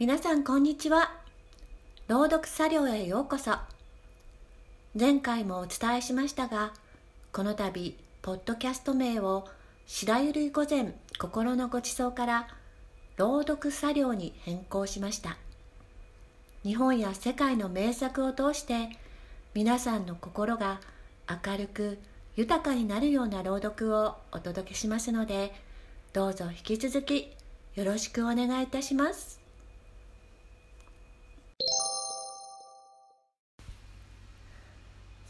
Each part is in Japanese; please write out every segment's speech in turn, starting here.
皆さんこんにちは。朗読作業へようこそ。前回もお伝えしましたがこの度ポッドキャスト名を白ゆる午前心のごちそうから朗読作業に変更しました。日本や世界の名作を通して皆さんの心が明るく豊かになるような朗読をお届けしますのでどうぞ引き続きよろしくお願いいたします。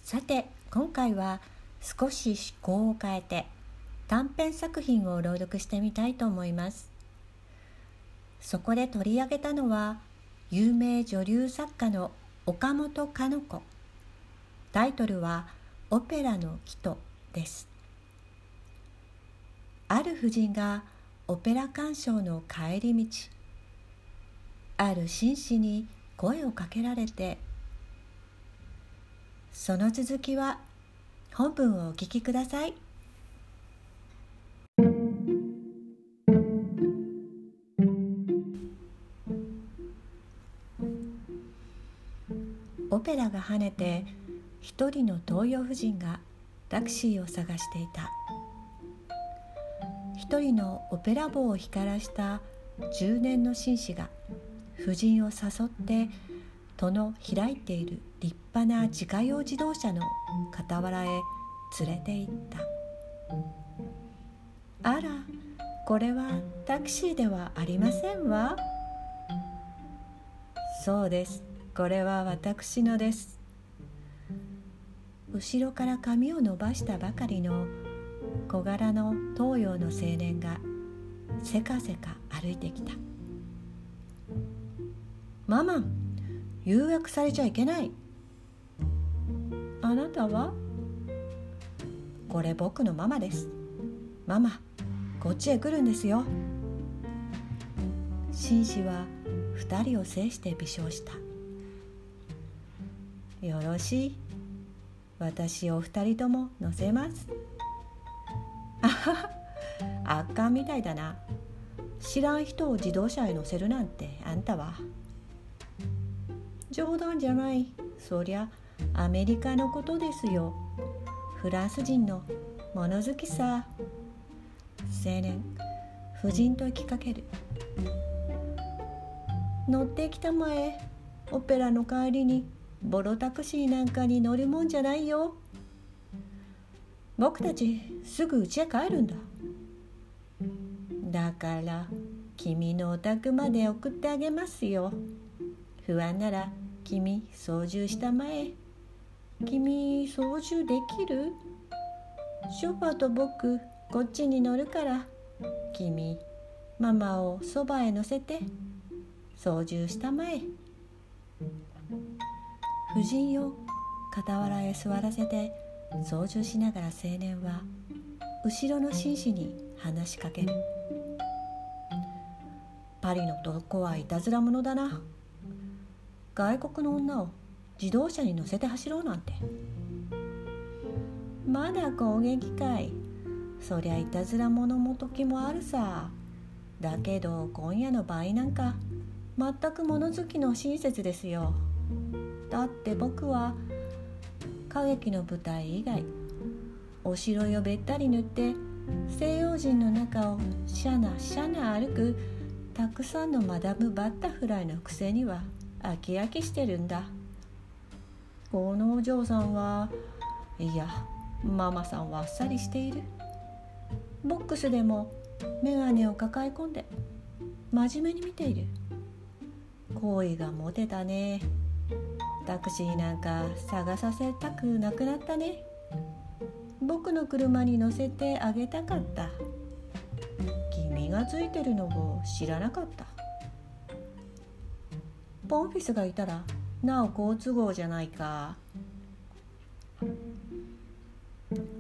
さて今回は少し趣向を変えて短編作品を朗読してみたいと思います。そこで取り上げたのは有名女流作家の岡本かの子。タイトルは「オペラの木と」です。ある婦人がオペラ鑑賞の帰り道ある紳士に声をかけられてその続きは本文をお聞きください。オペラが跳ねて一人の東洋婦人がタクシーを探していた。一人のオペラ帽を光らした中年の紳士が婦人を誘って戸の開いている。立派な自家用自動車の傍らへ連れて行った。あらこれはタクシーではありませんわ。そうです。これは私のです。後ろから髪を伸ばしたばかりの小柄の東洋の青年がせかせか歩いてきた「ママ誘惑されちゃいけない」「あなたは?」「これ僕のママです」「ママこっちへ来るんですよ」紳士は二人を制して微笑した「よろしい？私お二人とも乗せます」あはは圧巻みたいだな。知らん人を自動車へ乗せるなんてあんたは。冗談じゃない。そりゃアメリカのことですよ。フランス人の物好きさ。青年夫人と行きかける。乗ってきたまえオペラの帰りにボロタクシーなんかに乗るもんじゃないよ。僕たちすぐ家へ帰るんだ。だから君のお宅まで送ってあげますよ。不安なら君操縦したまえ。君操縦できる？ショファと僕こっちに乗るから。君ママをそばへ乗せて。操縦したまえ。夫人を傍らへ座らせて。操縦しながら青年は。後ろの紳士に話しかける。パリの男はいたずら者だな。外国の女を自動車に乗せて走ろうなんて。まだ攻撃かい。そりゃいたずら者も時もあるさ。だけど今夜の場合なんか全く物好きの親切ですよ。だって僕は歌劇の舞台以外お城をべったり塗って西洋人の中をシャナシャナ歩くたくさんのマダム・バッタフライのくせには飽き飽きしてるんだ。このお嬢さんはいやママさんはあっさりしている。ボックスでも眼鏡を抱え込んで真面目に見ている。恋がモテたね。タクシーなんか探させたくなくなったね。僕の車に乗せてあげたかった。君がついてるのを知らなかった。ポンフィスがいたらなお好都合じゃないか。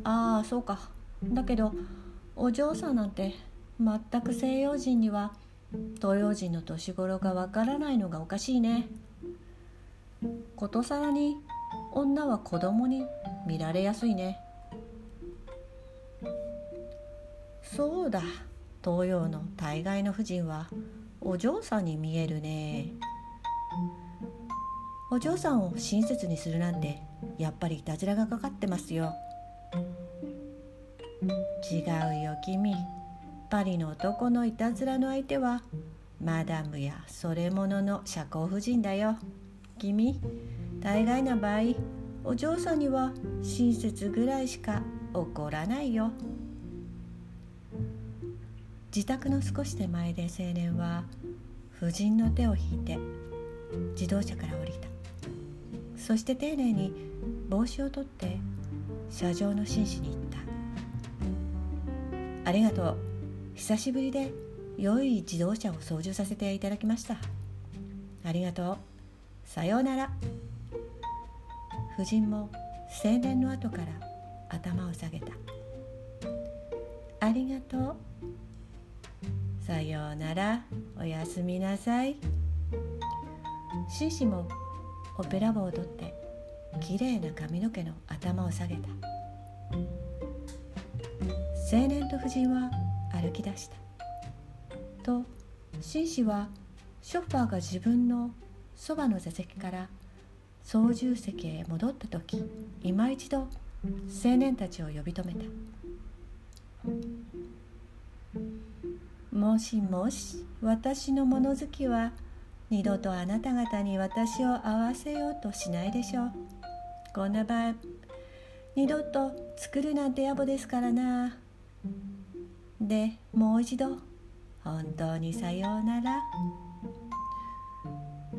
ああそうか。だけどお嬢さんなんて全く西洋人には東洋人の年頃がわからないのがおかしいね。ことさらに女は子供に見られやすいね。そうだ。東洋の大概の婦人はお嬢さんに見えるね。お嬢さんを親切にするなんてやっぱりいたずらがかかってますよ。違うよ君。パリの男のいたずらの相手はマダムやそれものの社交婦人だよ。君大概な場合お嬢さんには親切ぐらいしか怒らないよ。自宅の少し手前で青年は夫人の手を引いて自動車から降りた。そして丁寧に帽子を取って車上の紳士に言った「ありがとう。久しぶりで良い自動車を操縦させていただきましたありがとう。さようなら。夫人も青年の後から頭を下げたありがとう。さようなら。おやすみなさい。紳士もオペラ帽を取ってきれいな髪の毛の頭を下げた。青年と夫人は歩き出した。と紳士はショッファーが自分のそばの座席から操縦席へ戻った時今一度青年たちを呼び止めた。もしもし私の物好きは二度とあなた方に私を会わせようとしないでしょう。こんな場合二度と作るなんて野暮ですからな。でもう一度本当にさようなら。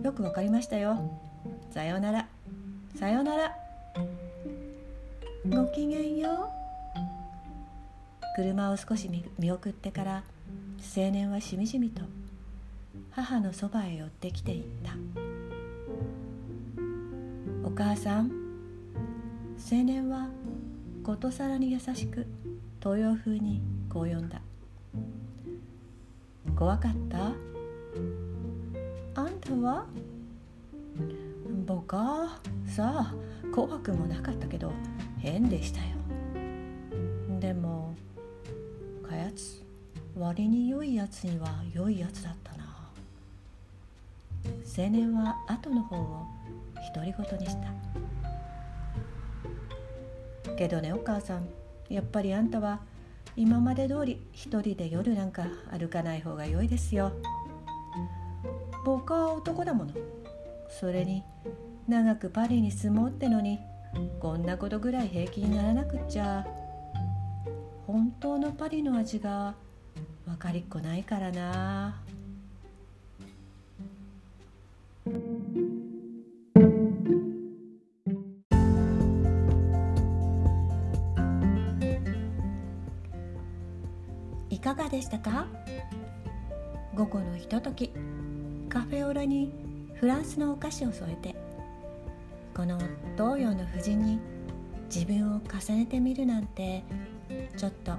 よくわかりましたよ。さようなら。さようなら。ごきげんよう。車を少し見送ってから青年はしみじみと。母のそばへ寄ってきていった。お母さん青年はことさらに優しく東洋風にこう呼んだ。怖かった？あんたは？僕はさあ怖くもなかったけど変でしたよ。でもかやつ割に良いやつには良いやつだった。青年は後の方を独り言にした。けどねお母さんやっぱりあんたは今まで通り一人で夜なんか歩かない方が良いですよ。僕は男だもの。それに長くパリに住もうってのにこんなことぐらい平気にならなくっちゃ。本当のパリの味が分かりっこないからな。いかがでしたか？午後のひとときカフェオラにフランスのお菓子を添えてこの東洋の夫人に自分を重ねてみるなんてちょっと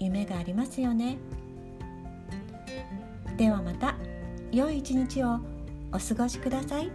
夢がありますよねではまた良い一日をお過ごしください。